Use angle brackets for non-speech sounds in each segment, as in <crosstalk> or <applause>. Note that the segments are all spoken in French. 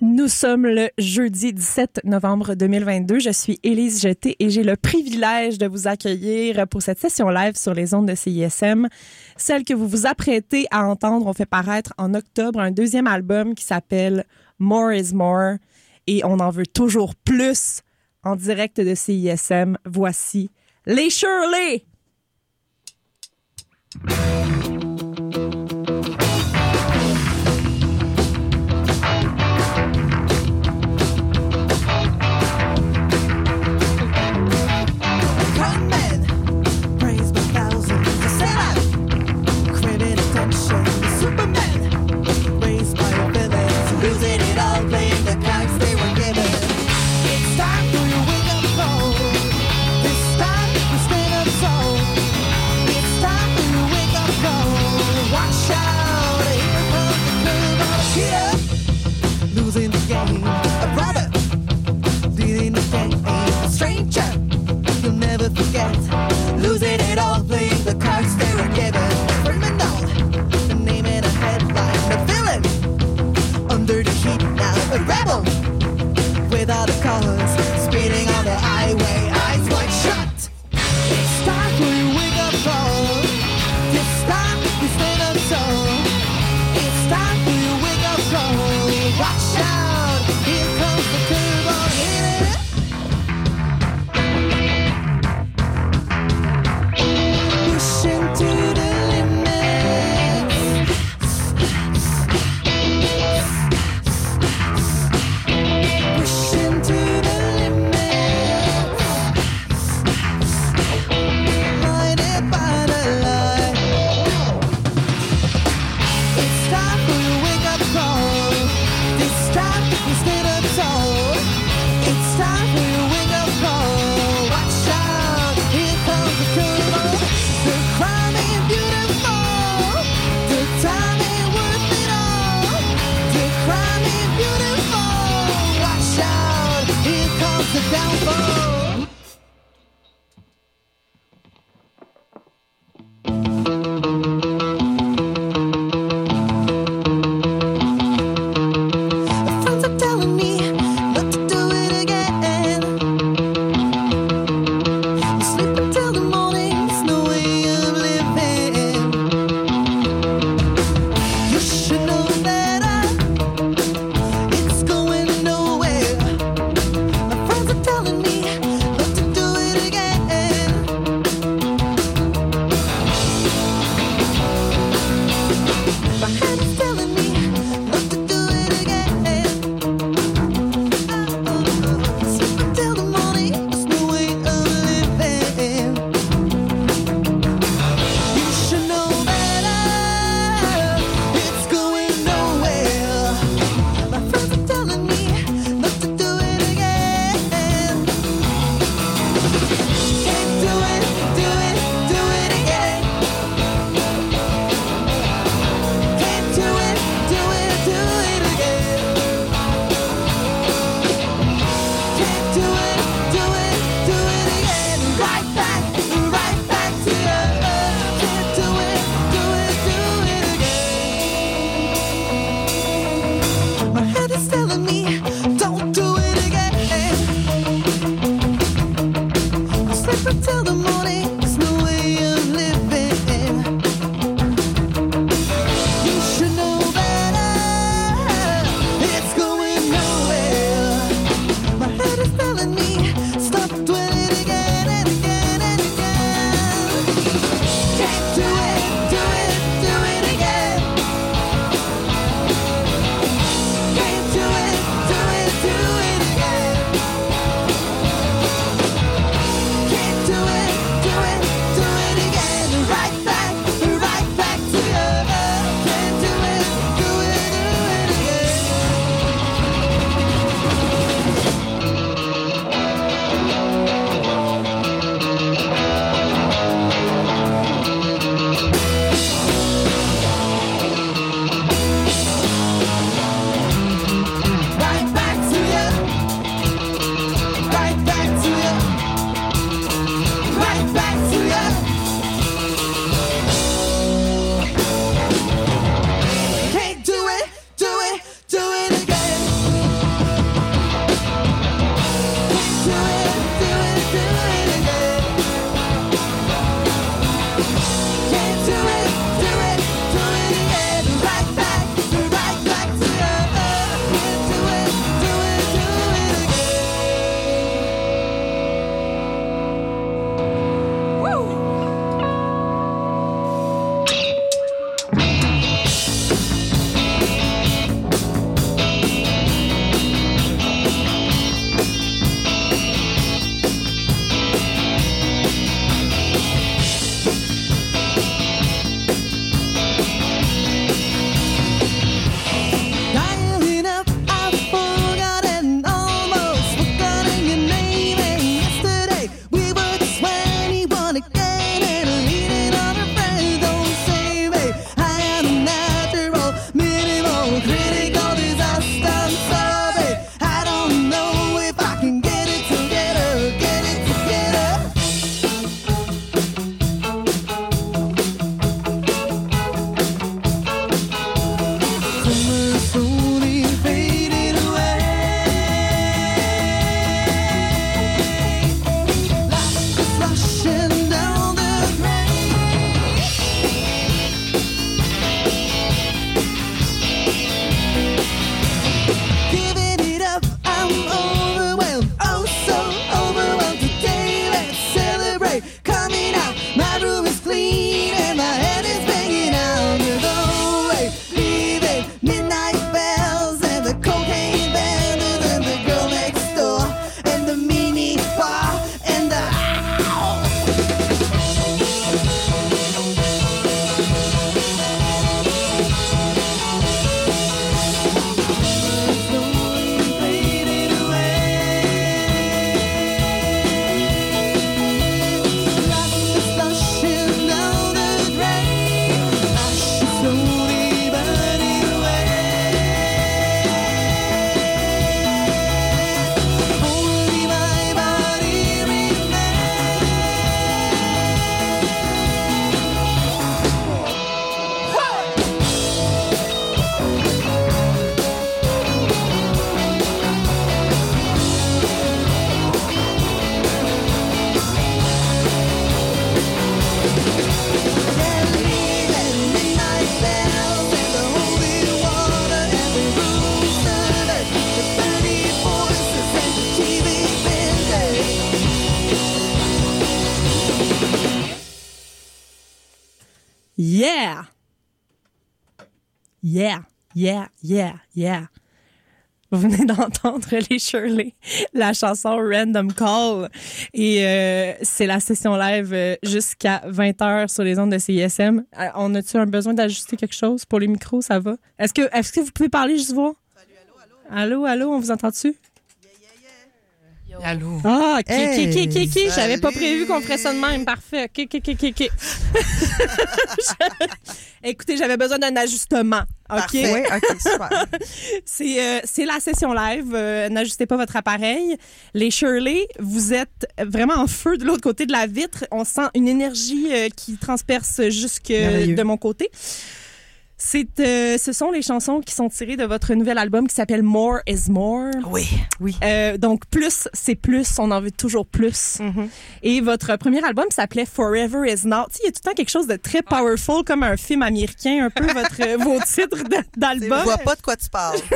Nous sommes le jeudi 17 novembre 2022. Je suis Élise Jeté et j'ai le privilège de vous accueillir pour cette session live sur les ondes de CISM. Celle que vous vous apprêtez à entendre, on fait paraître en octobre un deuxième album qui s'appelle More is More et on en veut toujours plus en direct de CISM. Voici les Shirley! Yeah, yeah, yeah, yeah. Vous venez d'entendre <laughs> les Shirley, la chanson Random Call. Et euh, c'est la session live euh, jusqu'à 20h sur les ondes de CISM. Euh, on a-tu un besoin d'ajuster quelque chose pour les micros? Ça va? Est-ce que, est-ce que vous pouvez parler, juste voir? Allô, allô, on vous entend-tu? Allô? Ah, ok, Hey, ok, ok, ok, ok. J'avais pas prévu qu'on ferait ça de même. Parfait. Ok, ok, ok, ok, ok. Écoutez, j'avais besoin d'un ajustement. OK? Parfait. Oui, OK, super. <laughs> C'est euh, c'est la session live. Euh, N'ajustez pas votre appareil. Les Shirley, vous êtes vraiment en feu de l'autre côté de la vitre. On sent une énergie euh, qui transperce jusque de mon côté. C'est, euh, ce sont les chansons qui sont tirées de votre nouvel album qui s'appelle More is More. Oui, oui. Euh, donc plus c'est plus, on en veut toujours plus. Mm-hmm. Et votre premier album s'appait Forever Is Not. Tu sais, Il y a tout le temps quelque chose de très powerful comme un film américain, un peu votre <laughs> vos titres de- Je d'album. vois pas de quoi tu parles. <laughs>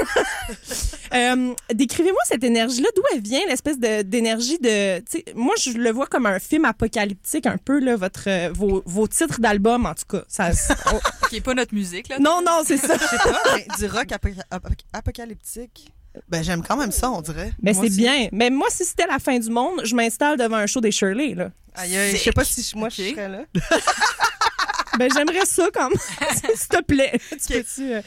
Euh, Décrivez-moi cette énergie-là, d'où elle vient, l'espèce de- d'énergie de. tu sais, moi, je le vois comme un film apocalyptique, un peu là, votre vos, vos titres d'album en tout cas. Ça. <laughs> Qui est pas notre musique, là. Non, non, c'est ça. Je sais pas, mais du rock apoca- apoc- apocalyptique. Ben, j'aime quand même ça, on dirait. Mais Moi c'est bien. Mais moi, si c'était la fin du monde, je m'installe devant un show des Shirley là. Aïe, aïe, je sais pas si je- moi, je serais là. <laughs> <laughs> Ben, j'aimerais ça quand même. <laughs> S'il te plaît. Tu euh,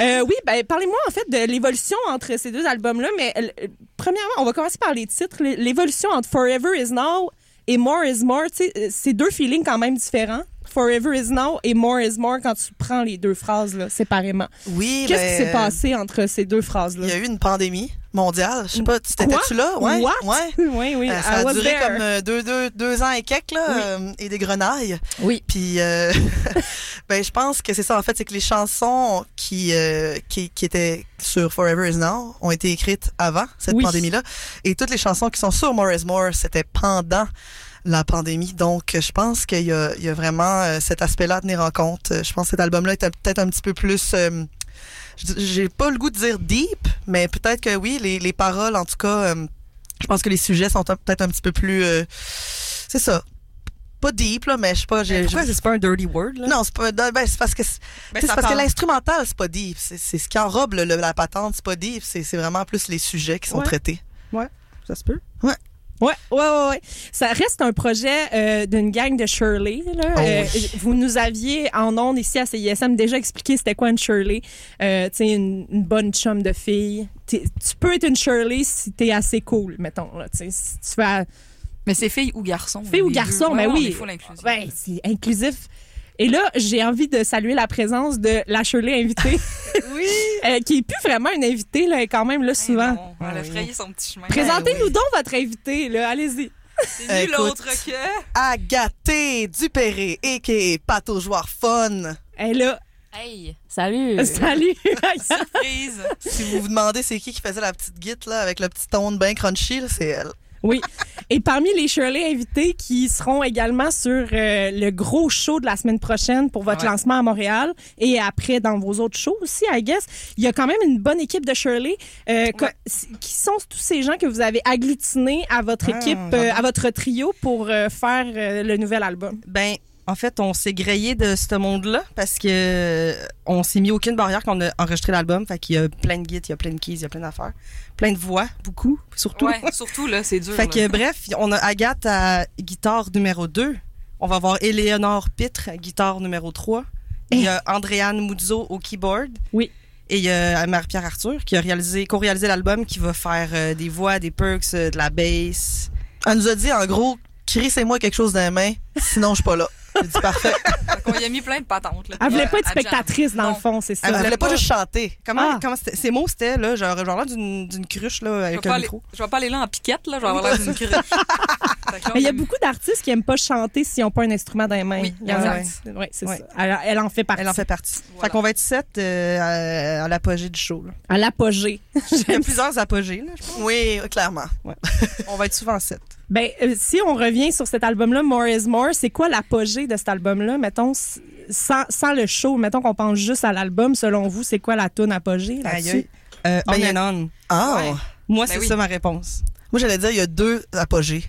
euh, oui, ben, parlez-moi en fait de l'évolution entre ces deux albums-là. Mais euh, premièrement, on va commencer par les titres. L'évolution entre Forever Is Now et More Is More, tu sais, euh, c'est deux feelings quand même différents. Forever Is Now et More Is More quand tu prends les deux phrases là, séparément. Oui, Qu'est-ce ben, qui s'est passé entre ces deux phrases-là? Il y a eu une pandémie mondiale. Je sais pas, t'étais-tu là? Ouais. What? Ouais. <laughs> oui, oui. Euh, I ça a duré there. comme euh, deux, deux, deux ans et quelques, là, Oui. euh, et des grenailles. Oui. Puis, euh, <laughs> ben, je pense que c'est ça, en fait, c'est que les chansons qui, euh, qui, qui étaient sur Forever Is Now ont été écrites avant cette Oui. pandémie-là. Et toutes les chansons qui sont sur More Is More, c'était pendant la pandémie. Donc, je pense qu'il y a, il y a vraiment cet aspect-là à tenir en compte. Je pense que cet album-là était peut-être un petit peu plus... j'ai pas le goût de dire deep, mais peut-être que oui, les, les paroles, en tout cas, euh, je pense que les sujets sont peut-être un petit peu plus... euh, c'est ça. Pas deep, là, mais je sais pas... Pourquoi c'est pas un dirty word, là? non, c'est pas. Ben, c'est parce que c'est Ben, c'est parce que l'instrumental, c'est pas deep. C'est ce qui enrobe le- la patente, c'est pas deep. C'est vraiment plus les sujets qui sont Ouais. traités. Ça se peut. Ouais, ouais, ouais, ouais. Ça reste un projet euh, d'une gang de Shirley. Là. Oh Euh, oui. vous nous aviez en ondes ici à CISM déjà expliqué c'était quoi une Shirley. Euh, tu sais, une, une bonne chum de fille. Tu peux être une Shirley si t'es assez cool, mettons. Là, tu sais, si tu fais Mais c'est fille ou garçon. Fille ou garçon, deux. ben Ouais, oui. Il faut l'inclusion. Ben, c'est inclusif. Et là, j'ai envie de saluer la présence de la Shirley invitée, <laughs> Oui. euh, qui est plus vraiment une invitée, là, est quand même là Ben souvent. non, Elle a frayé son petit chemin. Présentez-nous oui. donc votre invitée, là, allez-y. C'est nul Écoute. autre que. Agathé Dupéré, a.k.a. Pato Joueur Fun. Elle est là. Hey, Salut! Salut! <laughs> surprise. Si vous vous demandez c'est qui qui faisait la petite guite là, avec le petit ton bien crunchy, là, c'est elle. Oui. Et parmi les Shirley invités qui seront également sur euh, le gros show de la semaine prochaine pour votre Ouais. lancement à Montréal et après dans vos autres shows aussi, I guess, il y a quand même une bonne équipe de Shirley. Euh, Qui sont tous ces gens que vous avez agglutinés à votre Ah, équipe, euh, à votre trio pour faire le nouvel album? Ben, en fait, on s'est grillé de ce monde-là parce que euh, on s'est mis aucune barrière quand on a enregistré l'album. Fait qu'il y a plein de guides, il y a plein de keys, il y a plein d'affaires. Plein de voix, beaucoup, surtout. Ouais, surtout, là, c'est dur. Fait là. que, bref, on a Agathe à guitare numéro 2. On va avoir Éléonore Pitre à guitare numéro 3. Il y a Andréane Muzzo au keyboard. Oui. Et il y a Marie-Pierre Arthur qui a réalisé, co-réalisé l'album, qui va faire euh, des voix, des perks, euh, de la bass. Elle nous a dit en gros, crissez-moi quelque chose dans les mains, sinon je suis pas là. J'ai dit parfait. Fait qu'on y a mis plein de patentes. Là, Elle voulait pas être spectatrice dans Non. le fond, c'est ça. Elle voulait pas pas- juste chanter. Comment, Ah. comment? Ces mots, c'était, là, genre, genre là d'une d'une cruche, là, avec un aller, micro. je vais pas aller là en piquette, là. Je vais avoir l'air d'une cruche. <laughs> Mais il y a on beaucoup d'artistes qui aiment pas chanter s'ils n'ont pas un instrument dans les mains. Oui. Ouais, c'est Ouais. ça. Elle, elle en fait partie. Elle en fait partie. Voilà. Fait qu'on va être sept euh, à, à l'apogée du show, là. À l'apogée. Il y a plusieurs apogées, là, je pense. Oui, clairement. <laughs> On va être souvent sept. Ben, euh, si on revient sur cet album-là, More is More, c'est quoi l'apogée de cet album-là? Mettons, sans, sans le show, mettons qu'on pense juste à l'album, selon vous, c'est quoi la tune apogée là-dessus? Euh, Ben, on a- and on. Ah! Ouais. Moi, Ben c'est oui. ça ma réponse. Moi, j'allais dire, il y a deux apogées.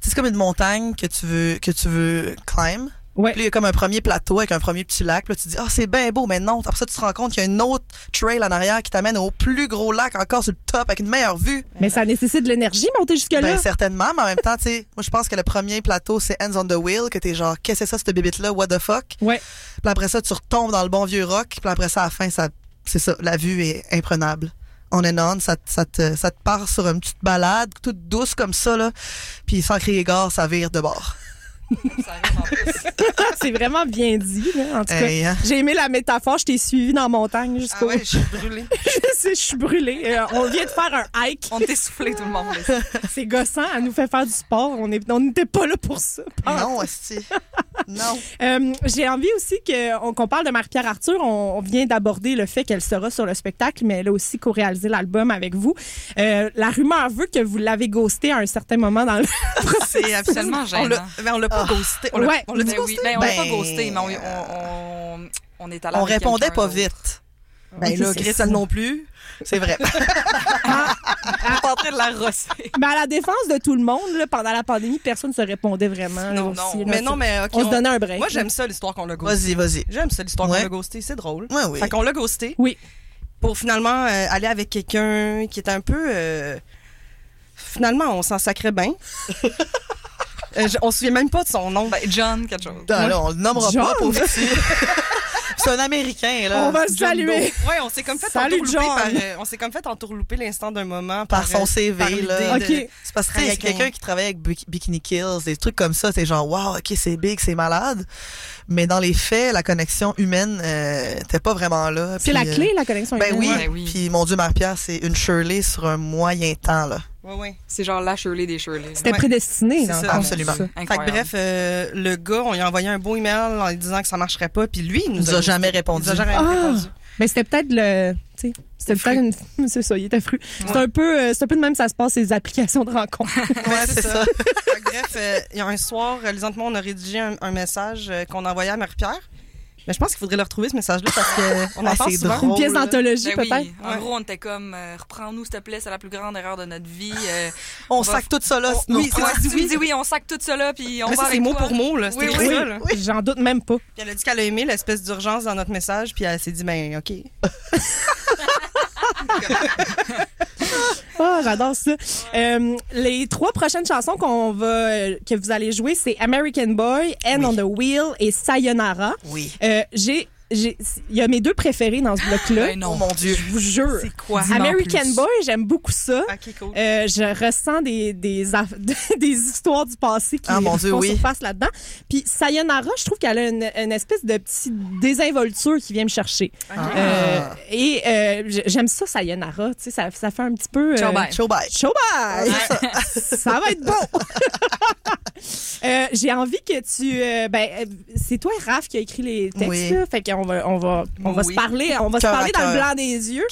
C'est comme une montagne que tu veux, que tu veux climb. Ouais. Puis là, il y a comme un premier plateau avec un premier petit lac. Puis là, tu te dis, ah, c'est bien beau, mais non. Après ça, tu te rends compte qu'il y a une autre trail en arrière qui t'amène au plus gros lac encore sur le top avec une meilleure vue. Mais ça nécessite de l'énergie monter jusque-là. Ben, certainement, mais en même temps, tu sais, moi, je pense que le premier plateau, c'est Hands on the Wheel, que t'es genre, qu'est-ce que c'est ça, cette bébite-là, what the fuck? Ouais. Puis après ça, tu retombes dans le bon vieux rock. Puis après ça, à la fin, ça, c'est ça, la vue est imprenable. On and on, ça, te- ça, te, ça te part sur une petite balade, toute douce comme ça, là. Puis sans crier gare, ça vire de bord. <laughs> c'est vraiment bien dit, là, en tout cas. Hey, hein? J'ai aimé la métaphore, je t'ai suivi dans la montagne Ah jusqu'au. ouais, je suis brûlée. <laughs> je sais, je suis brûlée. Euh, on vient de faire un hike. On est essoufflé, tout le monde. <laughs> C'est gossant, elle nous fait faire du sport. On est- n'était pas là pour ça. Non, esti. Non. Euh, J'ai envie aussi que- on- qu'on parle de Marie-Pierre Arthur. On, on vient d'aborder le fait qu'elle sera sur le spectacle, mais elle a aussi co-réalisé l'album avec vous. Euh, la rumeur veut que vous l'avez ghosté à un certain moment dans le C'est absolument gênant. on l'a pas Ah. ghosté. On l'a Ouais. on l'a dit Ben ghosté? oui, ben, on l'a pas Ben, ghosté, mais on, on, on, on est allé On avec répondait pas vite. Ben Ok, là, c'est Chris, elle non plus. C'est vrai. <laughs> On est en train de la rosser. Mais à la défense de tout le monde, là, pendant la pandémie, personne ne se répondait vraiment. Non, aussi, non. là. Mais non, mais OK. on se donnait un break. Moi, j'aime ça, l'histoire qu'on l'a ghosté. Vas-y, vas-y. J'aime ça, l'histoire Ouais. qu'on l'a ghosté. C'est drôle. Ouais, oui. Fait qu'on l'a ghosté. Oui. Pour finalement euh, aller avec quelqu'un qui est un peu. euh, Finalement, on s'en sacrait bien. <laughs> Euh, je- on se souvient même pas de son nom. Ben, John, quelque chose. Non, là, on le nommera John? pas, pauvre petit. <laughs> C'est un Américain, là. On va le saluer. Ouais, on s'est comme fait Salut, entourlouper John. par, euh, on s'est comme fait entourlouper l'instant d'un moment Par son euh, CV, par là. l'idée OK. de- C'est parce que tu sais, Travailler avec quelqu'un un- qui travaille avec Bik- Bikini Kills, des trucs comme ça, c'est genre, wow, ok, c'est big, c'est malade. Mais dans les faits, la connexion humaine euh, était pas vraiment là. C'est la euh, clé, la connexion Ben oui. humaine. Ben oui. Puis mon Dieu, Marie-Pierre, c'est une Shirley sur un moyen temps, là. Ouais, ouais. C'est genre la Shirley des Shirley. C'était Ouais. prédestiné. Le ça. Absolument. ça. Fait que bref, euh, le gars, on lui a envoyé un beau email en lui disant que ça marcherait pas, puis lui, il nous, Il nous a jamais il répondu. nous a jamais Ah! répondu. Mais c'était peut-être le. tu sais, C'était peut-être une. C'est ça, il était fru. C'est un peu, euh, c'est un peu de même ça se passe ces applications de rencontres. <laughs> Ouais, c'est ça. Bref, euh, il y a un soir, euh, les autres, moi, on a rédigé un, un message euh, qu'on a envoyé à Marie-Pierre. Mais je pense qu'il faudrait le retrouver, ce message-là, parce qu'on <laughs> en Ah, parle souvent. drôle. Une pièce d'anthologie Ben peut-être. oui, en Ouais. gros, on était comme, euh, reprends-nous, s'il te plaît, c'est la plus grande erreur de notre vie. euh, On On va- sac tout ça là. on- oui, tu dis oui, on sac tout ça là, puis on Mais va c'est mot toi. pour mot, là. Oui, oui. ça, là. J'en doute même pas. Puis elle a dit qu'elle a aimé l'espèce d'urgence dans notre message, puis elle s'est dit, ben, OK. <laughs> <laughs> Ah, j'adore ça. Euh, les trois prochaines chansons qu'on va, euh, que vous allez jouer, c'est American Boy, End on the Wheel et Sayonara. Oui. Euh, j'ai, il y a mes deux préférés dans ce bloc-là. Ben non. Oh mon Dieu. Je vous jure. C'est quoi? American. Boy, j'aime beaucoup ça. OK, cool. Euh, je ressens des, <laughs> des, histoires du passé qui Ah, mon Dieu, font oui. surface là-dedans. Puis Sayonara, je trouve qu'elle a une, une espèce de petite désinvolture qui vient me chercher. Ah. Euh, et euh, j'aime ça, Sayonara. Tu sais, ça, ça fait un petit peu... Euh, bye. Show bye. Show bye! ça va être bon! Euh, J'ai envie que tu. euh, ben, c'est toi, Raph, qui a écrit les textes. Oui. Là, fait qu'on va, on va, on va Oui. se parler. On va se parler dans le blanc des yeux.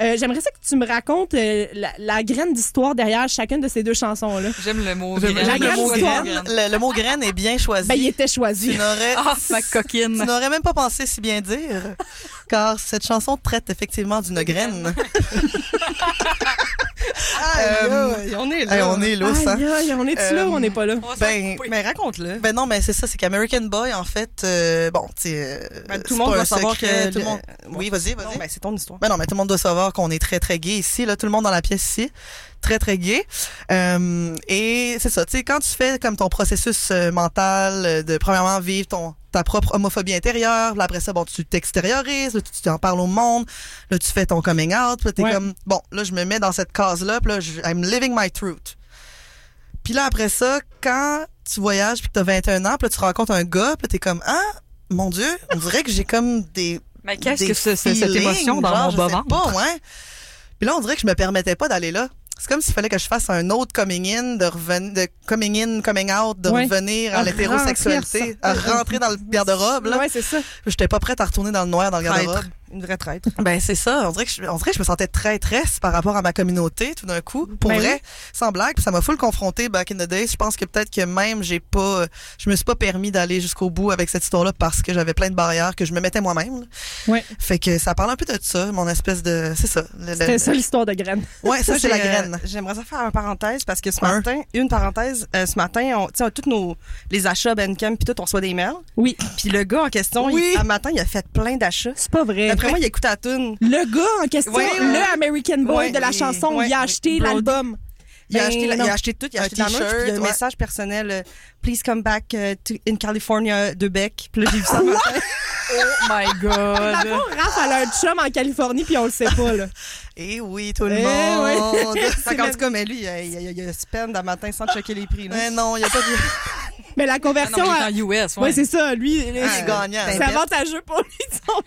Euh, J'aimerais ça que tu me racontes euh, la, la graine d'histoire derrière chacune de ces deux chansons-là. J'aime le mot J'aime graine. la j'aime le graine mot graine. Le, le mot graine est bien choisi. Ben, il était tu choisi. n'aurais Ah, ma tu coquine. n'aurais même pas pensé si bien dire, car cette chanson traite effectivement d'une graine. <laughs> Euh, Aïe, on est là. On est? Aïe, aïe, on est-tu là Euh, ou on n'est pas là? Ben. Mais raconte-le. Ben non, mais c'est ça, c'est qu'American Boy, en fait, euh, bon, tu sais, euh, Ben, tout le monde doit savoir secret, que tout le monde. Oui, vas-y, Non, vas-y. ben, c'est ton histoire. Ben non, mais tout le monde doit savoir qu'on est très, très gay ici, là. Tout le monde dans la pièce ici. Très, très gay. Euh, et c'est ça, tu sais, quand tu fais comme ton processus euh, mental euh, de, premièrement, vivre ton, ta propre homophobie intérieure, là, après ça, bon, tu t'extériorises, là, tu, tu en parles au monde, là, tu fais ton coming out, puis là, t'es Ouais. comme, bon, là, je me mets dans cette case-là, puis là, je- I'm living my truth. Puis là, après ça, quand tu voyages puis que t'as 21 ans, puis là, tu rencontres un gars, puis là, t'es comme, ah, mon Dieu, on dirait que j'ai comme des Mais qu'est-ce que c'est cette émotion dans genre, mon bas sais ventre? pas, ouais. Puis là, on dirait que je me permettais pas d'aller là. C'est comme s'il fallait que je fasse un autre coming in, de revenir, de coming in, coming out, de revenir À à l'hétérosexualité, à rentrer dans le <laughs> garde-robe, là. Ouais, c'est ça. J'étais pas prête à retourner dans le noir dans le garde-robe. Une vraie traître. <laughs> Ben c'est ça. On dirait que je, on dirait que je me sentais traîtresse par rapport à ma communauté tout d'un coup. Pour Ben vrai, oui. sans blague. Puis ça m'a full confronté back in the days. Je pense que peut-être que même j'ai pas, je me suis pas permis d'aller jusqu'au bout avec cette histoire-là parce que j'avais plein de barrières que je me mettais moi-même. Ouais. Fait que ça parle un peu de ça, mon espèce de, c'est ça. C'était ça l'histoire de graine. Ouais, ça c'est la euh, graine. J'aimerais ça faire une parenthèse parce que ce Un. matin, une parenthèse, euh, ce matin, on, tu sais, tous nos les achats Bandcamp puis tout, on reçoit des mails. Oui. Puis le gars en question, Oui. il, matin, il a fait plein d'achats. C'est pas vrai. Après moi, il écoute la tune. Le gars en question, Oui, oui. le American Boy Ouais, de la oui, chanson, ouais, il a oui. acheté l'album. Il a, Ben acheté, la- il a acheté tout, il a Un acheté la merch, puis il y a un t-shirt, ouais. message personnel euh, Please come back uh, to, in California de Beck. Puis là, j'ai vu ça. <laughs> Oh my god. Raph, elle a un chum en Californie, puis on le sait pas, là. <laughs> Et oui, tout le Eh monde. <laughs> Fait qu'en tout cas, mais lui, il a, il a, il a spend un matin sans checker les prix. Là. Mais non, il y a pas de, Mais la Ah conversion... non, à- il est en US, ouais. Ouais, c'est ça. Lui, il est gagnant. c'est avantageux pour lui son.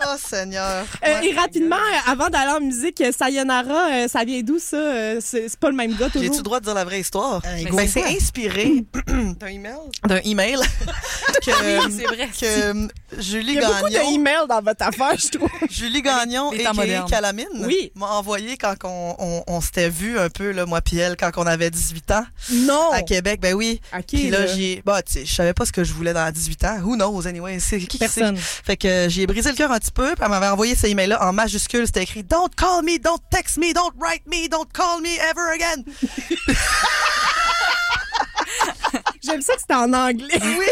Oh Seigneur. Euh, et rapidement, euh, avant d'aller en musique, euh, Sayonara, euh, ça vient d'où ça? Euh, C'est c'est pas le même gars J'ai-tu toujours? le droit de dire la vraie histoire? Euh, Ben, c'est inspiré <clears throat> T'as un email? d'un email <laughs> que, Oui, c'est vrai. que Julie Il y a beaucoup Gagnon, d'emails dans votre affaire, je trouve. <laughs> Julie Gagnon et temps modernes. Calamine Oui. m'a envoyé quand on, on, on s'était vu un peu, là, moi puis elle, quand on avait 18 ans Non! à Québec. Ben oui. OK, Puis là, là? j'ai, bah, tu sais, je savais pas ce que je voulais dans 18 ans. Who knows, anyway. C'est qui qui sait? Personne. Fait que j'ai brisé le cœur un petit peu, puis elle m'avait envoyé ce email-là en majuscule. C'était écrit Don't call me, don't text me, don't write me, don't call me ever again. <laughs> J'aime ça que c'était en anglais. Oui,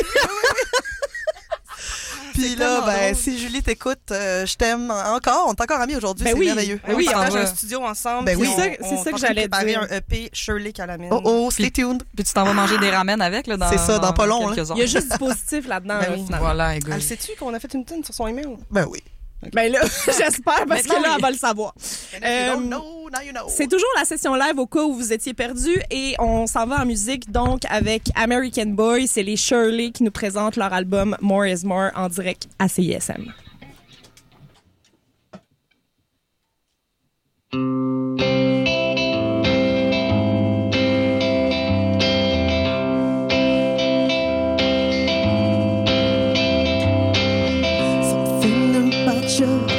Puis là, ben, drôle. si Julie t'écoute, euh, je t'aime encore. On est encore amis aujourd'hui. Ben c'est oui. merveilleux. Ben oui, oui, on on partage un studio ensemble. Ben puis oui. C'est ça- que j'allais dire. un EP Shirley Calamine. Oh oh, stay tuned. Puis tu t'en vas manger des ramen avec, là, dans C'est ça, dans pas long. Il y a juste du positif là-dedans, Ben finalement. Voilà, écoute. Elle sait-tu qu'on a fait une tune sur son email? Ben oui. Ben là, <laughs> j'espère, parce que là, oui. elle va le savoir. Euh, you don't know, now you know. C'est toujours la session live au cas où vous étiez perdu et on s'en va en musique donc avec American Boy. C'est les Shirley qui nous présentent leur album More is More en direct à CISM. show.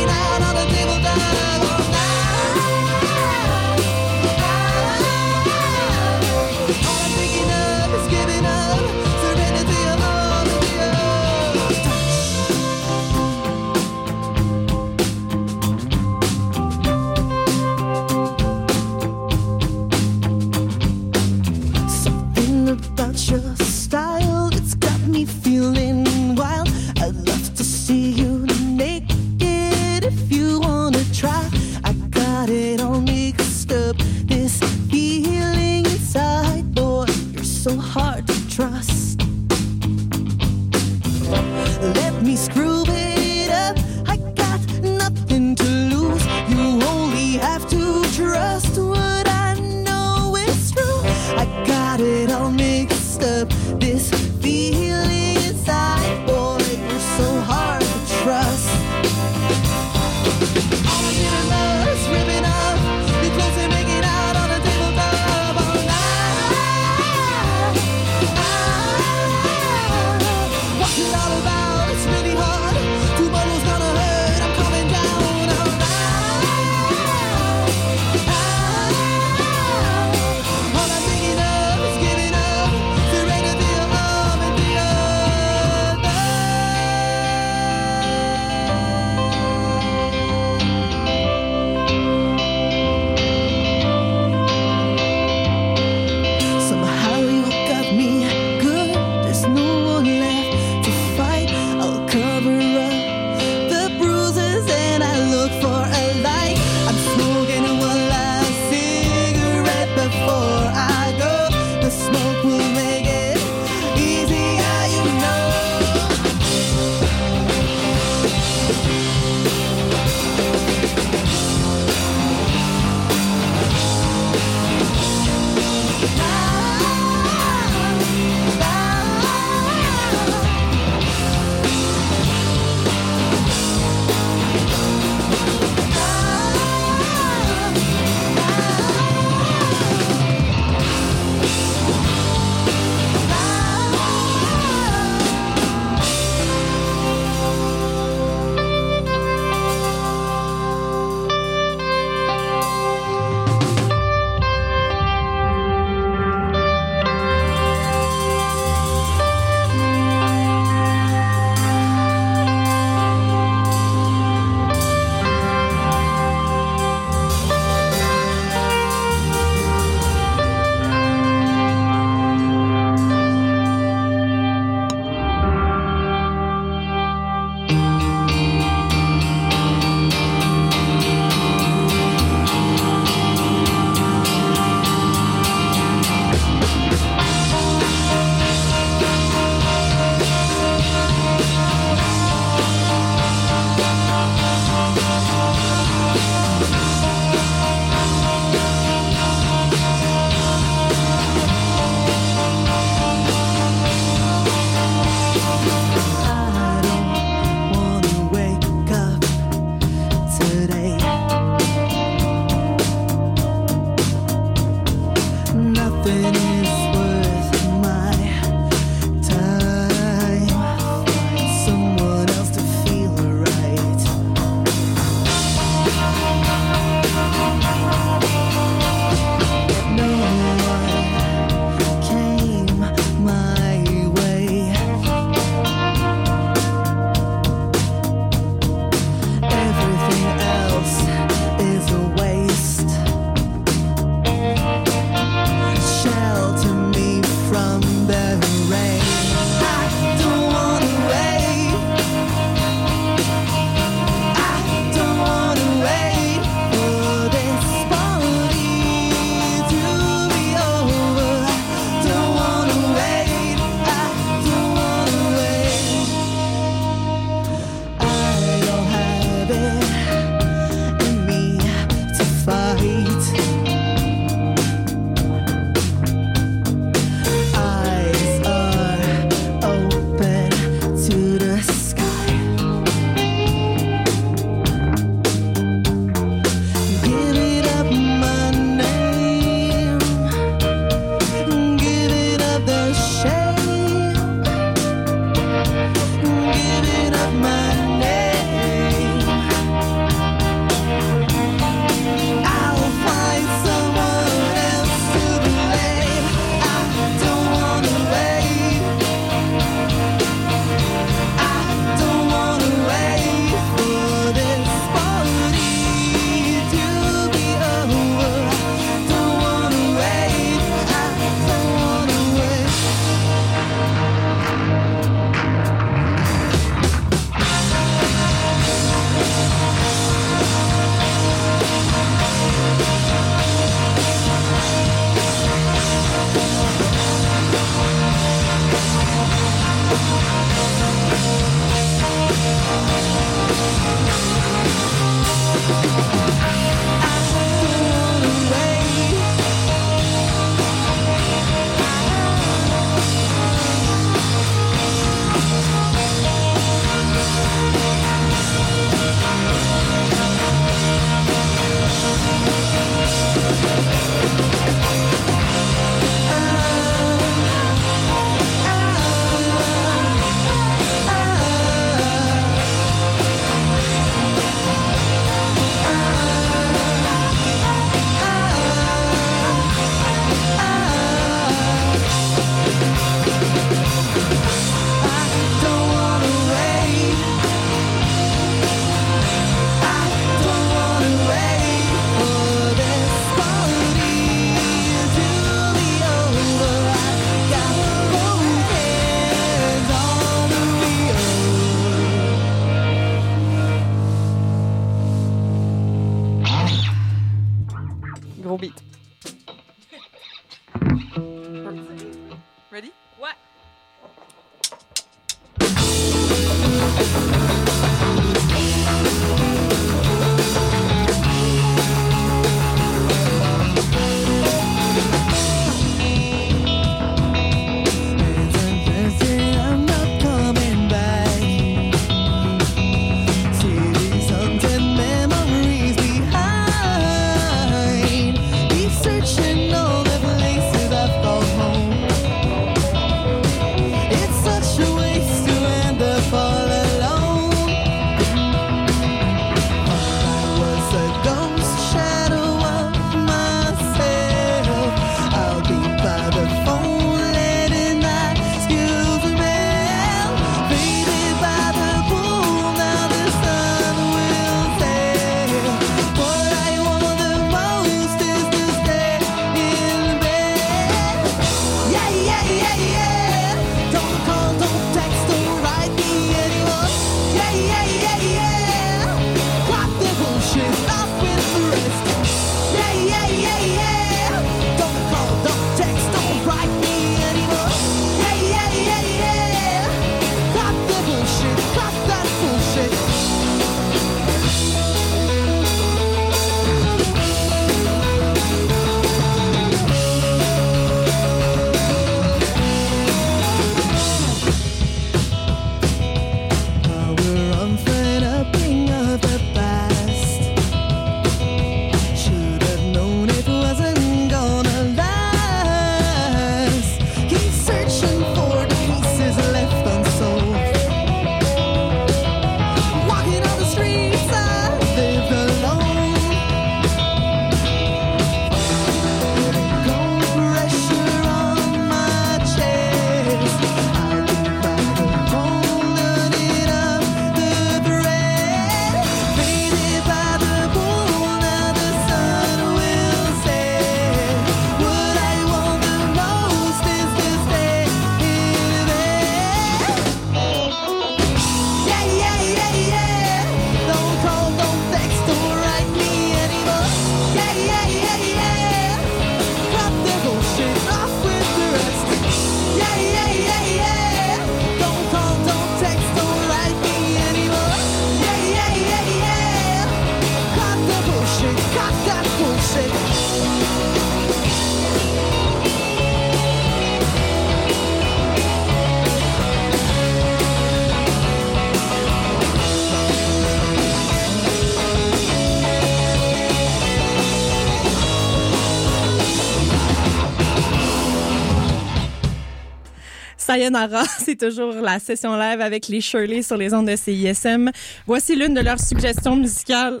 Sayonara, <laughs> c'est toujours la session live avec les Shirley sur les ondes de CISM. Voici l'une de leurs suggestions musicales,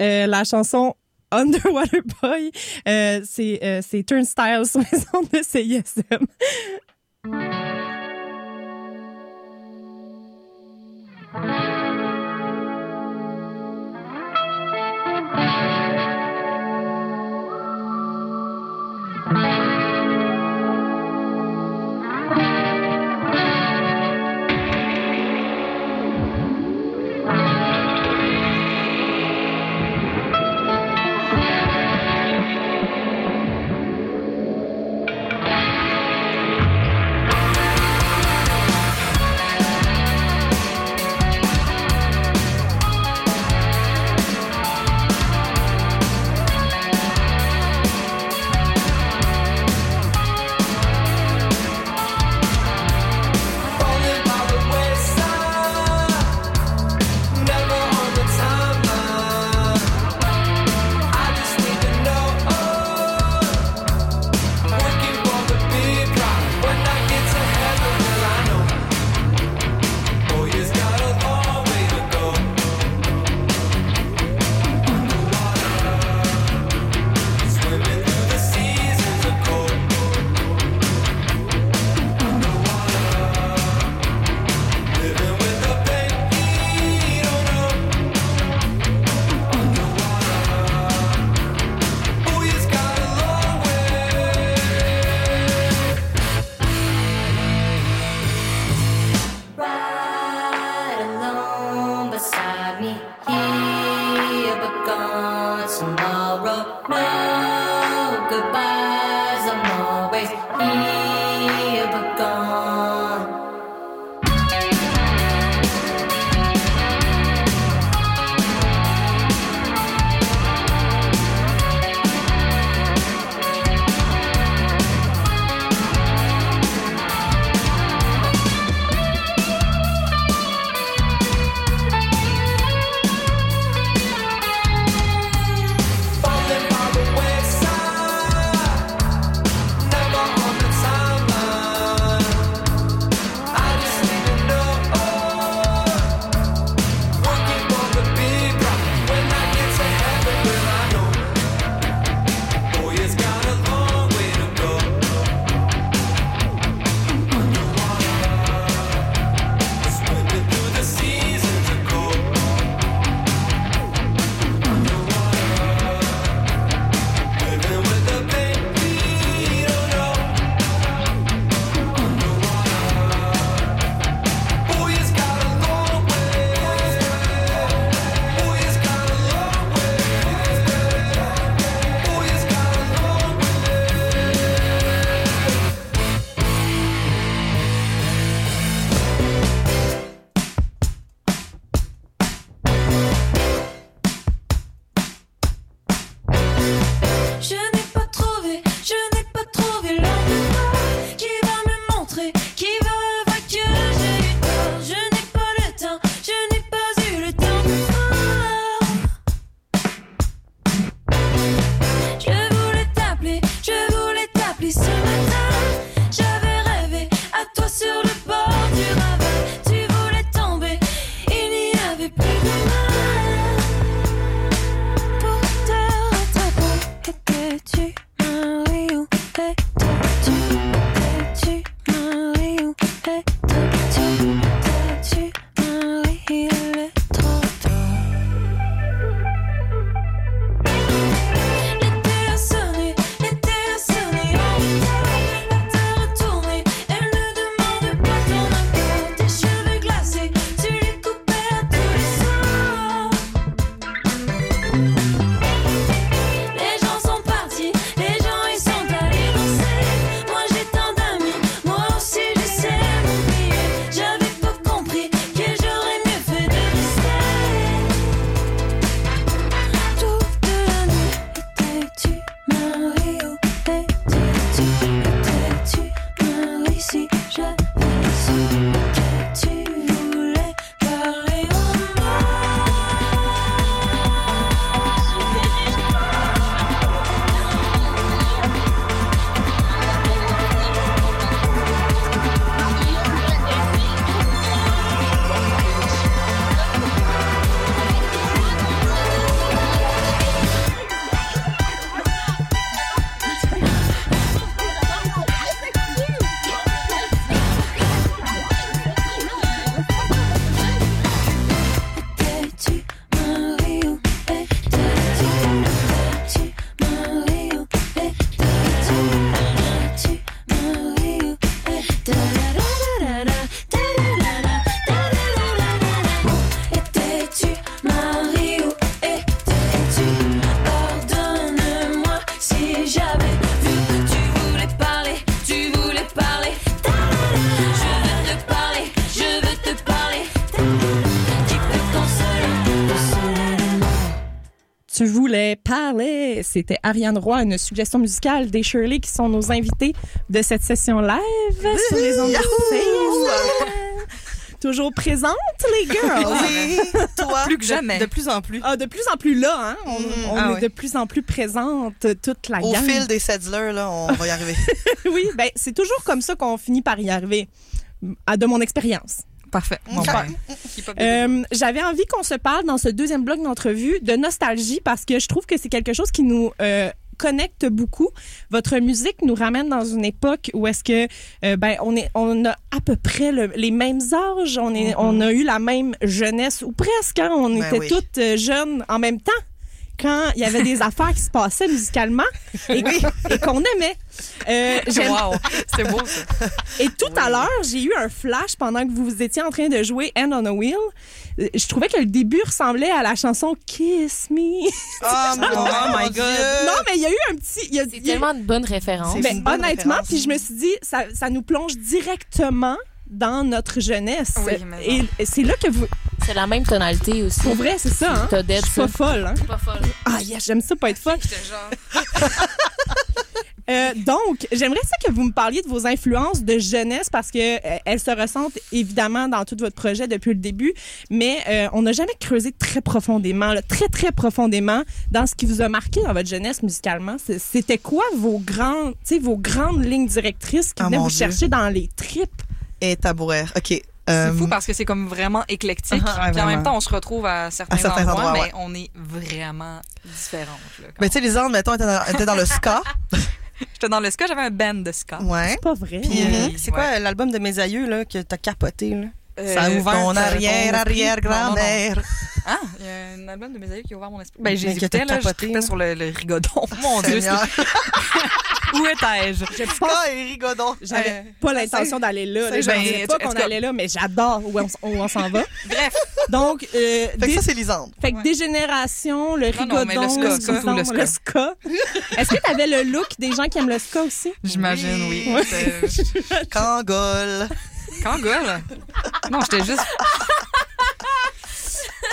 euh, la chanson Underwater Boy. Euh, c'est, euh, c'est Turnstile sur les ondes de CISM. <laughs> C'était Ariane Roy, une suggestion musicale des Shirley qui sont nos invités de cette session live sur les ondes. Toujours présente, les girls. Oui, toi? Plus que jamais. De plus en plus. Ah, de plus en plus là, hein? On, Mm. on Ah est de plus en plus présente, toute la Au gang. fil des Sedlers, là, on va y arriver. <laughs> oui, ben c'est toujours comme ça qu'on finit par y arriver, à de mon expérience. Parfait. Euh, J'avais envie qu'on se parle dans ce deuxième bloc d'entrevue de nostalgie parce que je trouve que c'est quelque chose qui nous euh, connecte beaucoup. Votre musique nous ramène dans une époque où est-ce que euh, ben on est on a à peu près le- les mêmes âges, on est on a eu la même jeunesse ou presque, hein, on Ben était oui. toutes jeunes en même temps quand il y avait des <laughs> affaires qui se passaient musicalement et, et qu'on aimait. Euh, <laughs> j'aime- Wow, c'était beau ça. et tout à l'heure, j'ai eu un flash pendant que vous étiez en train de jouer End on a Wheel. Euh, Je trouvais que le début ressemblait à la chanson Kiss Me. Oh, <laughs> mon Oh my Dieu. non, mais il y a eu un petit. il Y a, C'est il y a- tellement de bonnes références. C'est mais une bonne honnêtement, référence. puis je me suis dit, ça, ça nous plonge directement dans notre jeunesse. Oui, mais et c'est là que vous. C'est la même tonalité aussi. Pour vrai, c'est ça, hein? Dead Je suis pas folle, hein? Pas folle. Ah, j'aime ça pas être folle. Genre. <laughs> Euh, donc, j'aimerais ça que vous me parliez de vos influences de jeunesse parce que euh, elles se ressentent évidemment dans tout votre projet depuis le début, mais euh, on n'a jamais creusé très profondément, là, très très profondément dans ce qui vous a marqué dans votre jeunesse musicalement. C'était quoi vos grandes, tu sais, vos grandes lignes directrices qui Ah, venaient vous Dieu. chercher dans les tripes? Et tabouret. OK. C'est Euh, fou parce que c'est comme vraiment éclectique. Ah, puis en vraiment. même temps, on se retrouve à certains, À certains endroits, endroits, mais on est vraiment là, quand Mais tu sais, Lisande, mettons, était dans, dans le ska. <laughs> J'étais dans le ska, j'avais un band de ska. Ouais. C'est pas vrai. Puis, euh, Oui, C'est quoi ouais. euh, l'album de mes aïeux là, que t'as capoté? Là? Euh, Ça a ouvert Ton ton arrière, esprit. arrière, grand-mère. Ah, il y a un album de mes aïeux qui a ouvert mon esprit. Ben, j'ai écouté, là, je capoté, là. sur le, le rigodon. <laughs> Mon Dieu, <laughs> où étais-je? Je pense- Ska et Rigodon. J'avais Euh, pas l'intention d'aller là. là. Je ben, ne pas qu'on allait là, mais j'adore où on, où on s'en va. <laughs> Bref, Donc, euh, Fait que des- ça, c'est Lisande. Fait que Ouais. dégénération, le Non, non, mais le rigodon, ska, le ska. Est-ce que tu avais le look des gens qui aiment le ska aussi? j'imagine, oui. Oui. Kangol. Non, j'étais juste.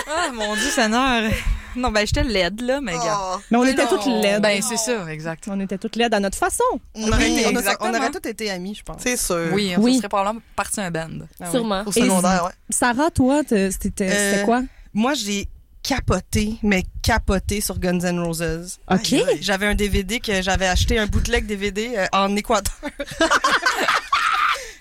Ah, mon Dieu, Seigneur. Non, ben, j'étais laide, là, mais gars. Oh. Mais on était toutes laides. Ben, c'est ça, exact. on était toutes laides à notre façon. On aurait Oui, été- on, a- exactement. on aurait tous été amis, je pense. C'est sûr. Oui, on Oui. serait probablement parti un band. Ah ouais. Sûrement. Au secondaire, ouais. Sarah, toi, c'était Euh, c'était quoi? Moi, j'ai capoté, mais capoté sur Guns N' Roses. OK. Aïe, aïe. J'avais un DVD que j'avais acheté, un bootleg DVD euh, en Équateur. <laughs>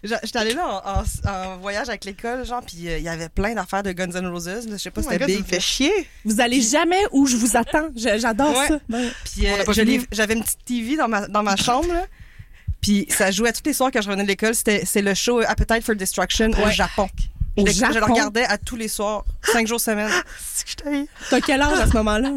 J'étais allée là en, en- en voyage avec l'école, genre, puis euh, il y avait plein d'affaires de Guns N' Roses. là. Je sais pas Oh si c'était big. me fait chier. Vous allez jamais où je vous attends. J'adore Ouais. ça. Puis euh, j'avais une petite TV dans ma, dans ma chambre, là. Puis ça jouait tous les soirs quand je revenais de l'école. C'était c'est le show Appetite for Destruction au Ouais. Japon. Au je, je le Japon? regardais à tous les soirs, cinq jours semaine. <laughs> C'est que je t'aille. T'as quel âge à ce moment-là?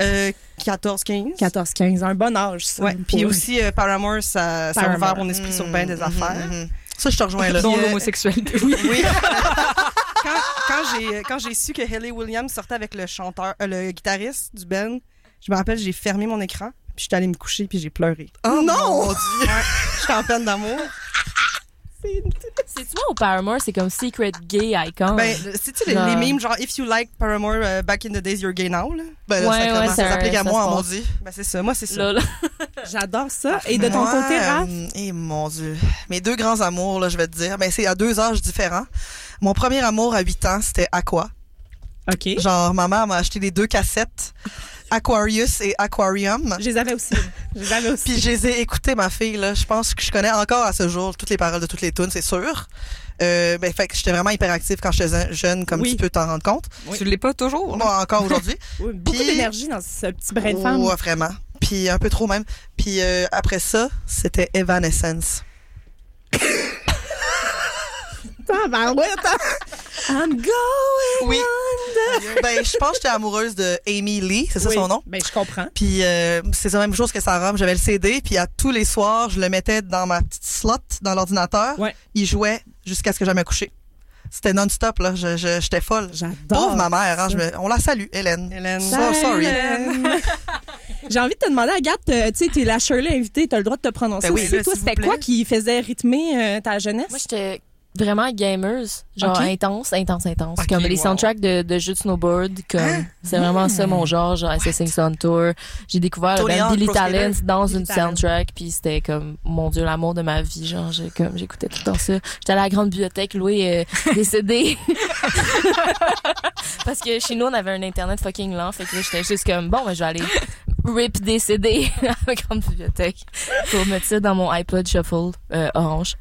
Euh, 14, 15. 14-15, un bon âge, ça. Ouais. Puis aussi euh, Paramore, ça, ça a ouvert mon esprit sur bien des Mhm, affaires. mhm. Ça, je te rejoins là. Euh, l'homosexualité. Oui. <laughs> quand quand j'ai quand j'ai su que Haley Williams sortait avec le chanteur, euh, le guitariste du band, je me rappelle, j'ai fermé mon écran, puis j'étais allée me coucher, puis j'ai pleuré. Oh Non! mon Dieu. J'étais en peine d'amour. C'est tu vois au Paramore, c'est comme secret gay icon. Ben, c'est-tu les, les memes genre If you like Paramore uh, back in the days, you're gay now? Là? Ben là, Ouais, ça, ouais, à s'applique à ça moi, on dit. Ben c'est ça, moi c'est ça. <laughs> J'adore ça. Et de ton Moi, côté, Raph? euh, eh, mon Dieu. Mes deux grands amours, là, je vais te dire. Ben, c'est à deux âges différents. Mon premier amour à 8 ans, c'était Aqua. OK. Genre, ma mère m'a acheté les deux cassettes, Aquarius et Aquarium. Je les avais aussi. Je les avais aussi. Puis je les ai écoutées, ma fille. Là. Je pense que je connais encore à ce jour toutes les paroles de toutes les tunes, c'est sûr. Euh, ben, fait que j'étais vraiment hyperactive quand j'étais jeune, comme Oui. tu peux t'en rendre compte. Tu l'es pas toujours. Moi, encore aujourd'hui. <laughs> Oui, beaucoup Puis- d'énergie dans ce petit brin de femme. Ouais, vraiment. Puis un peu trop même. Puis euh, après ça, c'était Evanescence. Ah, ben ouais, attends. I'm going Oui. under. <laughs> ben, je pense que j'étais amoureuse de Amy Lee, c'est ça Oui. son nom? Ben, je comprends. Puis euh, c'est la même chose que Sarah. J'avais le CD, puis à tous les soirs, je le mettais dans ma petite slot dans l'ordinateur. Ouais. Il jouait jusqu'à ce que j'aille me coucher. C'était non-stop, là. Je- je- J'étais folle. J'adore. Pauvre ma mère, hein, je me- on la salue, Hélène. Hélène. So sorry. <laughs> J'ai envie de te demander, Agathe, euh, tu sais, t'es la Shirley invitée, t'as le droit de te prononcer Ben oui, aussi. là, Toi, c'était quoi qui faisait rythmer euh, ta jeunesse? Moi, j'étais vraiment gamers, genre Ok. intense, intense, intense. Comme les wow. soundtracks de, de jeux de snowboard, comme c'est vraiment ça mon genre, genre Assassin's Creed Tour. J'ai découvert le band Billy. Talent dans Billy une Talent. soundtrack, puis c'était comme mon dieu l'amour de ma vie, genre j'ai comme j'écoutais tout le temps ça. J'étais à la grande bibliothèque louer euh, des <laughs> CD. Parce que chez nous on avait un internet fucking lent, fait que là j'étais juste comme bon, ben, je vais aller rip des <laughs> CD à la grande bibliothèque pour mettre ça dans mon iPod Shuffle euh, orange.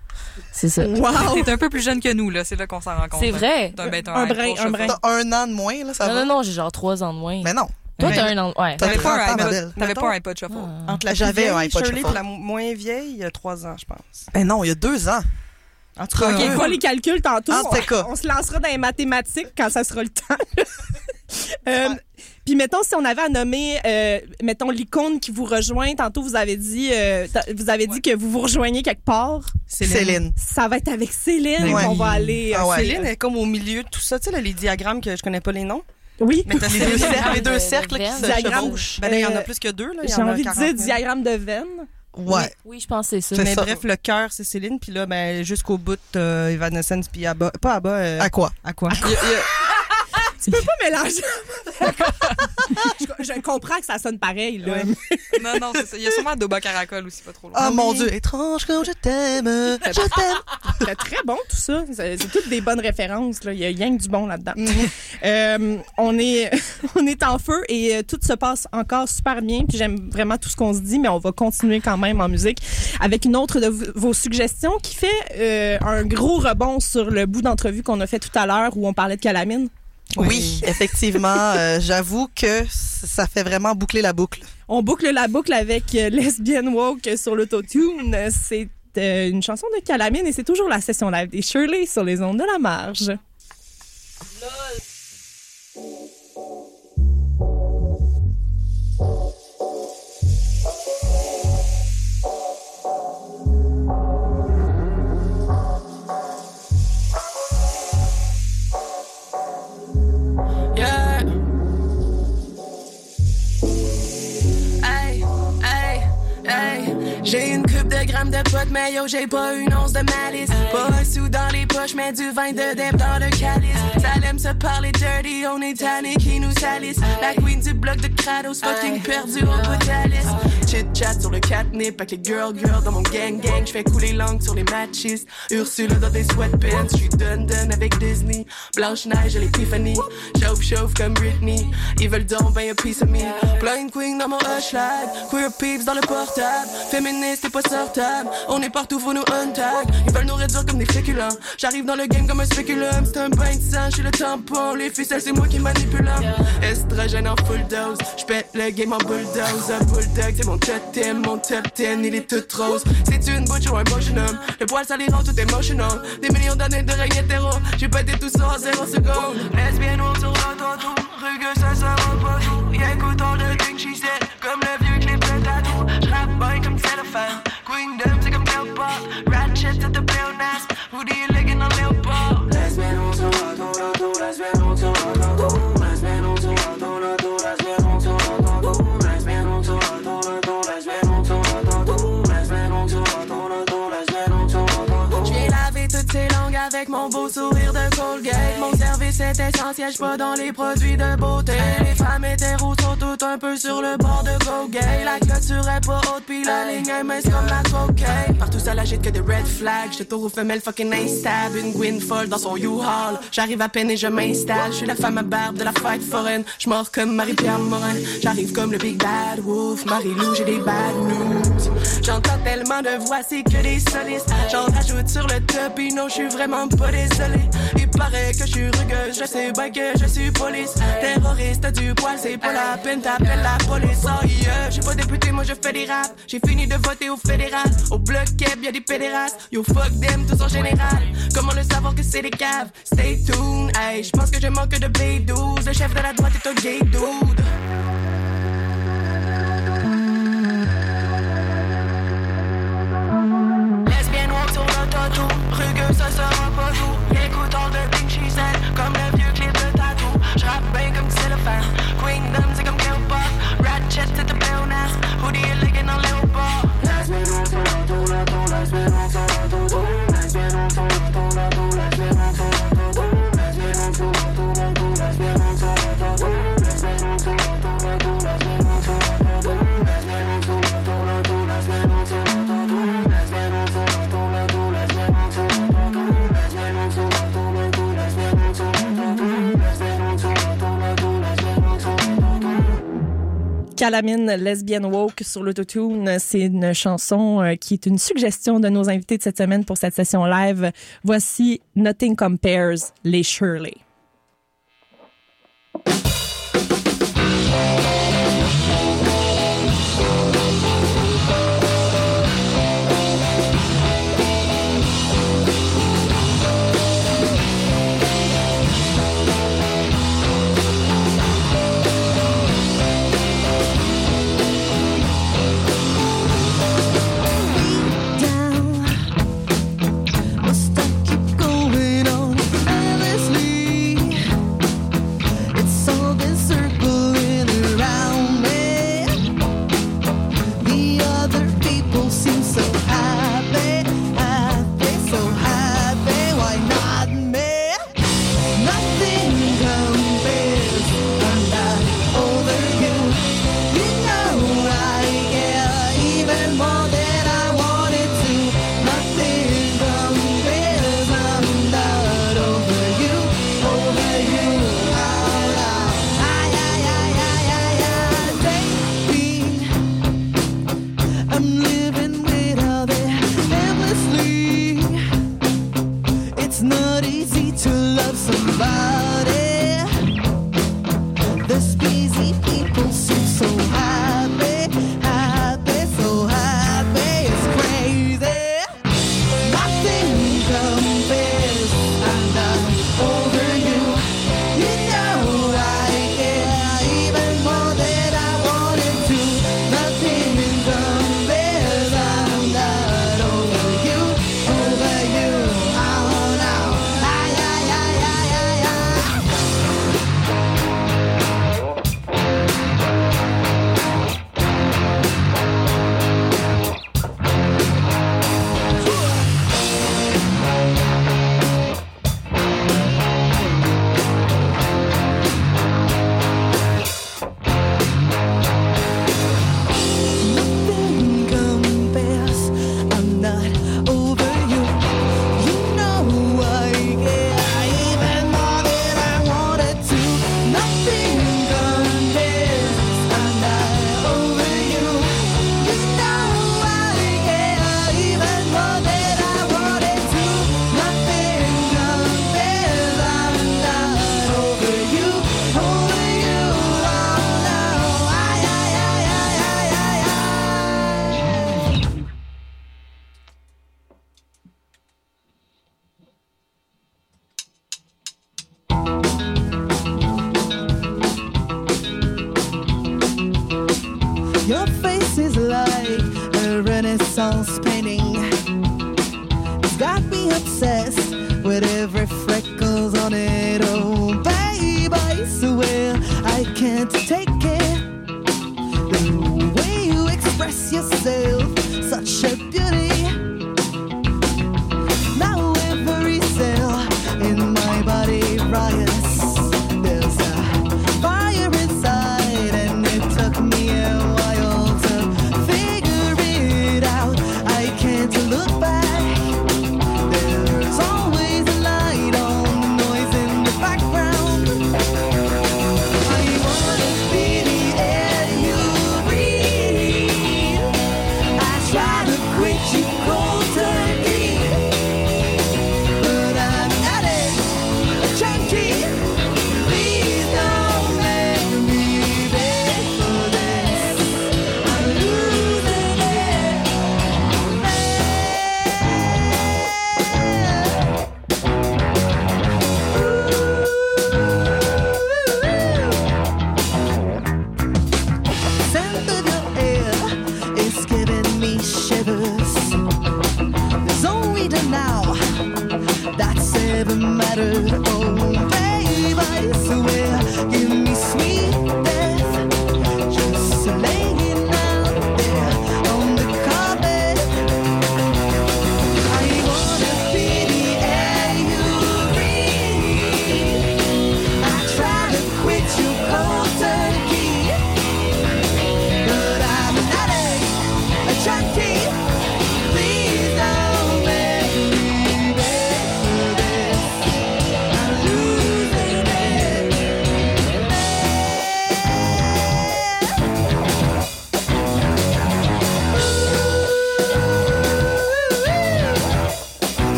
C'est ça. Wow! <laughs> T'es un peu plus jeune que nous, là. C'est là qu'on s'en rend compte. C'est vrai. T'as un, ben, t'as Un brin, un brin. Un an de moins, là, ça Non, va? non, non, j'ai genre trois ans de moins. Mais non. Toi, t'as un an. Ouais. T'avais pas, 30 un iPod- t'avais Mettons- pas un iPod Shuffle. Ah. Entre la J'avais un iPod Shirley Shuffle. la mo- moins vieille, il y a trois ans, je pense. Ben non, il y a deux ans. En tout cas, OK, Ouais. on voit les calculs tantôt. Ah, on se lancera dans les mathématiques quand ça sera le temps. Euh, Puis mettons, si on avait à nommer, euh, mettons, l'icône qui vous rejoint, tantôt vous avez dit, euh, vous avez dit que vous vous rejoignez quelque part. Céline. Ça va être avec Céline qu'on oui. va aller. Ah euh, ouais. Céline est comme au milieu de tout ça, tu sais, là, les diagrammes que je connais pas les noms. Oui. Mais t'as Les deux Céline. <laughs> cercles, les deux de- cercles de qui se Diagramme. chevauchent. Ben il y en a plus que deux, J'ai envie de 40 dire 000. diagramme de veine. Ouais. Oui, je pense que c'est ça. Mais ça. bref, le cœur, c'est Céline. Puis là, ben, jusqu'au bout, euh, Evanescence, puis à bas. Pas à bas, euh, À quoi? à quoi? Il y a- il y a- Tu peux pas mélanger. je, je comprends que ça sonne pareil, là. Ouais. Non, non, c'est ça. Il y a sûrement Doba Caracol aussi, pas trop loin. Ah, oui. mon Dieu, étrange comme je t'aime, je t'aime. C'est très bon, tout ça. C'est c'est toutes des bonnes références. Là. Il y a rien que du bon là-dedans. Mhm. Euh, on, est, <laughs> on est en feu et euh, tout se passe encore super bien. Puis j'aime vraiment tout ce qu'on se dit, mais on va continuer quand même en musique avec une autre de v- vos suggestions qui fait euh, un gros rebond sur le bout d'entrevue qu'on a fait tout à l'heure où on parlait de calamine. Oui, <laughs> effectivement, euh, j'avoue que ça fait vraiment boucler la boucle. On boucle la boucle avec euh, Lesbian Woke sur l'autotune. C'est euh, une chanson de Calamine et c'est toujours la session live des Shirley sur les ondes de la marge. Yeah. De potes, mais yo, j'ai pas une once de malice. Pas un sou dans les poches, mais du vin de deb dans le calice. Ça se parler dirty, on est tanné qui nous salisse. La queen du bloc de Kratos, fucking perdu au bout de. Chit chat sur le catnip avec les girl girl dans mon gang gang. J'fais couler langue sur les matchistes. Ursula dans des sweatpants, j'suis dun dun avec Disney. Blanche neige et l'épiphanie. Chauffe chauffe comme Britney. Ils veulent donc ben a piece of me. Plein de queen dans mon hushlag. Queer peeps dans le portable. Féministe et pas sortable. On est partout, faut nous untag. Ils veulent nous réduire comme des féculents. J'arrive dans le game comme un spéculum. C'est un bain de sang, j'suis le tampon. Les ficelles, c'est moi qui manipule. Estrogène en full dose. J'pète le game en bulldoze. Un bulldog, c'est mon totem. Mon top 10, il est tout rose. C'est une butch ou un beau jeune homme. Le poil, les rend tout émotional. Des millions d'années de règne hétéro. J'ai pété tout ça en zéro seconde. Lesbienne ou sur l'autotour. Rugueux, ça, ça va pas. Y'a things she said. Comme le vieux clip de tatou. J'rappe bien comme cellophane. Queendom, c'est comme Cowpop. Ratchet at the pléonasme. Mon beau sourire de Colgate. Mon service est essentiel, j'suis pas dans les produits de beauté. Les femmes hétéros sont toutes un peu sur le bord de gay. La clôture est pas haute, pis la ligne est mince comme la cocaine. Partout ça l'agite que des red flags. J'te tour aux femelles fucking instable. Une Gwyn folle dans son U-Haul. J'arrive à peine et je m'installe. J'suis la femme à barbe de la fête foraine. J'mors comme Marie-Pierre Morin. J'arrive comme le Big Bad Wolf. Marie-Lou, j'ai des bad news. De voix, c'est que des solistes. J'en rajoute sur le top, et non, j'suis vraiment pas désolé. Il paraît que j'suis rugueuse, je sais bien que je suis police. Terroriste du poil, c'est pas la peine, t'appelles la police. Oh yeah, j'suis pas député, moi je fais des raps. J'ai fini de voter au fédéral. Au bloc keb, y'a des pédérastes. Yo, fuck them, tous en général. Comment le savoir que c'est des caves? Stay tuned, hey, j'pense que je manque de B12. Le chef de la droite est un gay ne sera pas doux. Les coutons de Pink Cheese comme le vieux clip de tatou. Je bien comme Cellophane. Queendom, c'est comme Killbot. Ratchet, c'est de Pléonas. Hoodie est légué dans les hauts-bords. La semaine, on s'en. La semaine, on s'en. Calamine, Lesbian Woke sur l'autotune. C'est une chanson euh, qui est une suggestion de nos invités de cette semaine pour cette session live. Voici Nothing Compares, les Shirley.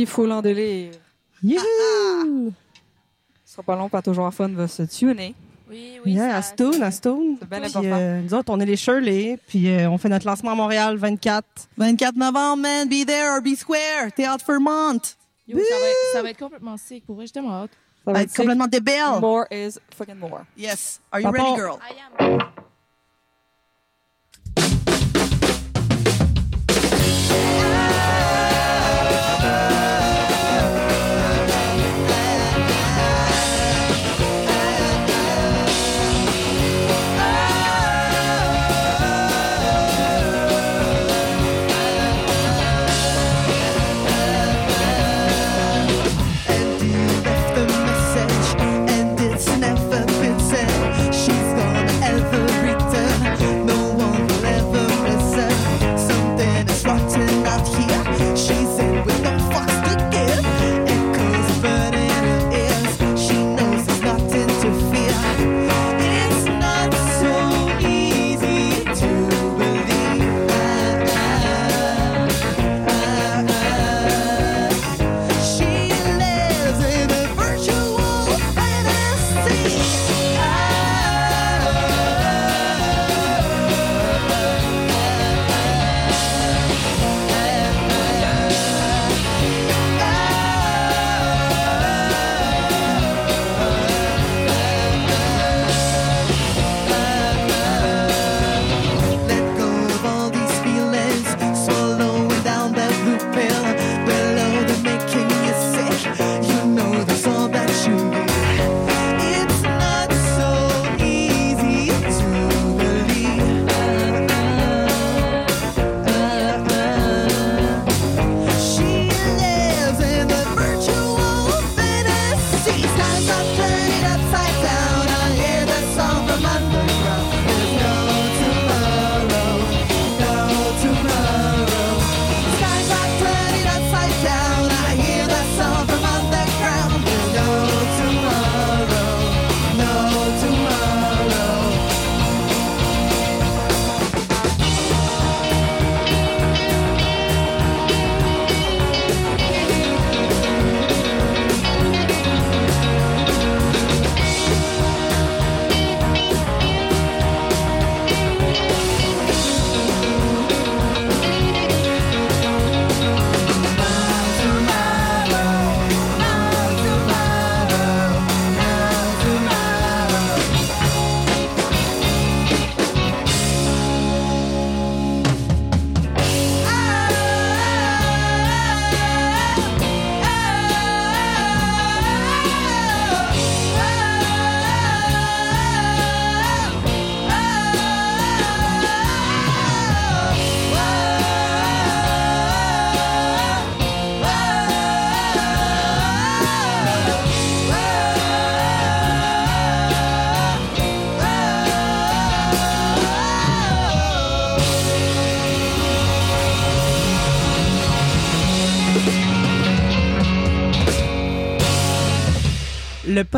Merci, full en délire. Youhou! Ce sera pas long, pas toujours fun va se tuner. Oui, oui. Yeah, à ça- Stone, à Stone. C'est bien Puis, euh, nous autres, on est les Shirley, puis euh, on fait notre lancement à Montréal 24. 24 novembre, man, be there or be square. Théâtre Vermont. Yo, ça, va être, ça va être complètement sick. Pour vrai, j'ai tellement hâte. Ça Va va être être complètement débile. More is fucking more. Yes. Are you Papa. ready, girl? I am.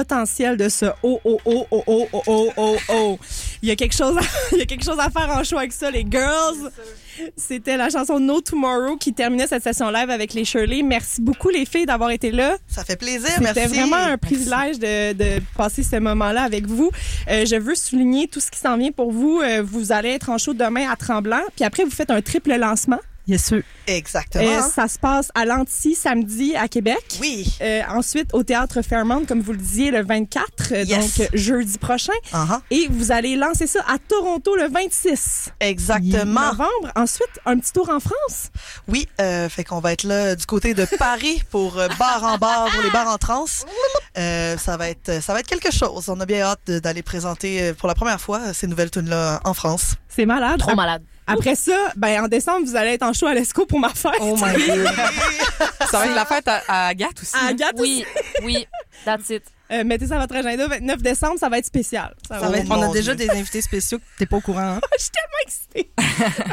Potentiel de ce oh oh oh oh oh oh oh oh oh. Il y a quelque chose, à, <laughs> il y a quelque chose à faire en show avec ça, les girls. C'était la chanson No Tomorrow qui terminait cette session live avec les Shirley. Merci beaucoup les filles d'avoir été là. Ça fait plaisir, C'était merci. vraiment un privilège de, de passer ce moment-là avec vous. Euh, je veux souligner tout ce qui s'en vient pour vous. Euh, vous allez être en show demain à Tremblant, puis après vous faites un triple lancement. Yes, sûr. Exactement. Euh, ça se passe à l'Anti samedi à Québec. oui. Euh, ensuite, au Théâtre Fairmont, comme vous le disiez, le 24, euh, Yes. donc euh, jeudi prochain. Uh-huh. Et vous allez lancer ça à Toronto le 26 Exactement. novembre. Ensuite, un petit tour en France. Oui, euh, fait qu'on va être là du côté de Paris <laughs> pour euh, bar en bar, pour les bars en trans. Euh, ça va être, ça va être quelque chose. On a bien hâte d'aller présenter pour la première fois ces nouvelles tunes là en France. C'est malade. Trop malade. Après ça, ben, en décembre, vous allez être en show à l'ESCO pour ma fête. Oh my <laughs> god. Ça va être la fête à, à Agathe aussi. À hein? Agathe Oui, oui, that's it. Euh, mettez ça à votre agenda. 29 décembre, ça va être spécial. Ça Ça va être- Oh, on a mon déjà des invités spéciaux que t'es pas au courant. Hein? <laughs> Je suis tellement excitée. <laughs>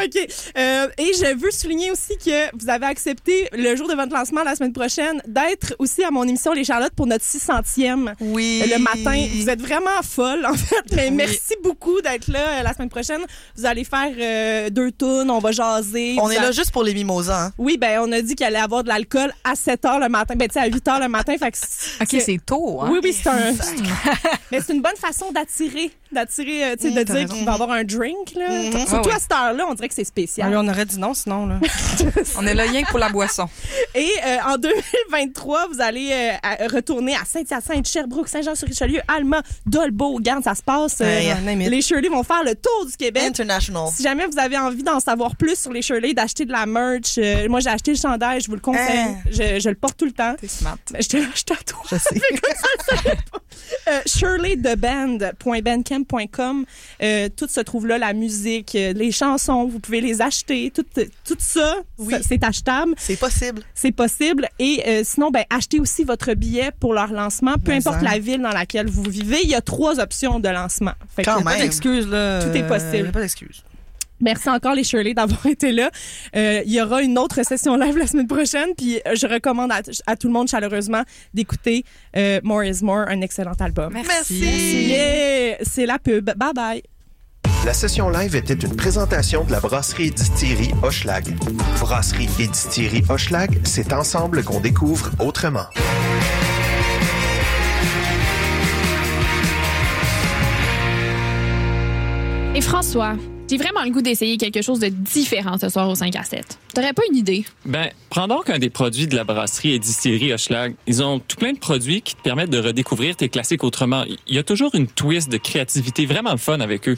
OK. Euh, et je veux souligner aussi que vous avez accepté le jour de votre lancement la semaine prochaine d'être aussi à mon émission Les Charlottes pour notre 600e Oui. le matin. Vous êtes vraiment folle, en fait. Mais merci beaucoup d'être là euh, la semaine prochaine. Vous allez faire euh, deux tunes, on va jaser. On Vous est a- là juste pour les mimosas. Hein? Oui, ben on a dit qu'il allait avoir de l'alcool à 7 h le matin. Ben tu sais, à 8 h le matin. Fait que <laughs> OK, c'est tôt, hein? Oui, oui, c'est un. Mais c'est une bonne façon d'attirer, d'attirer, euh, tu sais, de dire qu'il va avoir un drink, là. Mhm. Surtout Ah ouais. à cette heure-là, on dirait que c'est spécial. Ah, on aurait dit non sinon. Là. <laughs> On est là rien que pour la boisson. <laughs> Et euh, en 2023, vous allez euh, à- retourner à Saint-Hyacinthe, Sherbrooke, Saint-Jean-sur-Richelieu, Alma, Dolbeau. Garde, ça se passe. euh, les Shirley vont faire le tour du Québec. International. Si jamais vous avez envie d'en savoir plus sur les Shirley, d'acheter de la merch, euh, moi j'ai acheté le chandail, je vous le conseille. Hein? Je, je le porte tout le temps. T'es smart. Ben, je te l'achète à toi. Je sais. <laughs> Euh, Euh, tout se trouve là, la musique, euh, les chansons, vous pouvez les acheter. Tout, tout ça, Oui. ça, c'est achetable. C'est possible. C'est possible. Et euh, sinon, ben, achetez aussi votre billet pour leur lancement, peu Mais importe ça. la ville dans laquelle vous vivez. Il y a trois options de lancement. Fait Quand que- même. Pas d'excuses, là. Tout est possible. Euh, Pas d'excuses. Merci encore les Shirley d'avoir <laughs> été là. Euh, il y aura une autre session live la semaine prochaine, puis euh, je recommande à, à tout le monde chaleureusement d'écouter euh, More is More, un excellent album. Merci. Yeah! C'est la pub. Bye bye. La session live était une présentation de la brasserie et distillerie Hochelag. Brasserie et distillerie Hochelag, c'est ensemble qu'on découvre autrement. Et François, j'ai vraiment le goût d'essayer quelque chose de différent ce soir au 5 à 7. T'aurais pas une idée? Ben, prends donc un des produits de la brasserie et distillerie Hochelag. Ils ont tout plein de produits qui te permettent de redécouvrir tes classiques autrement. Il y a toujours une twist de créativité vraiment fun avec eux.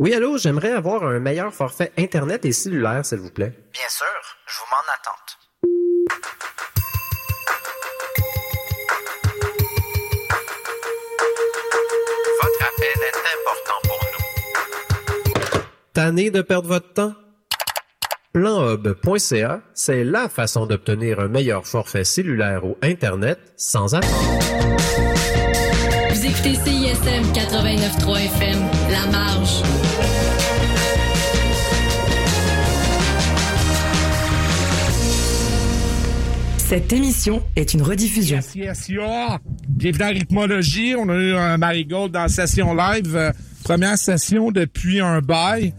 Oui, allô, j'aimerais avoir un meilleur forfait Internet et cellulaire, s'il vous plaît. Bien sûr, je vous mets en attente. Votre appel est important pour nous. Tanné de perdre votre temps? Planhub.ca, c'est la façon d'obtenir un meilleur forfait cellulaire ou Internet sans attendre. Vous écoutez CISM 89.3 FM, La Marge. Cette émission est une rediffusion. Yes, yes. Bienvenue à Rythmologie. On a eu un Marigold dans la session live. Euh, première session depuis un bail.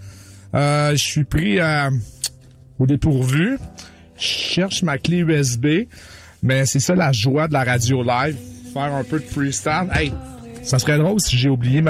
Euh, je suis pris euh, au dépourvu. Je cherche ma clé USB. Mais c'est ça la joie de la radio live. Faire un peu de freestyle. Hey, ça serait drôle si j'ai oublié ma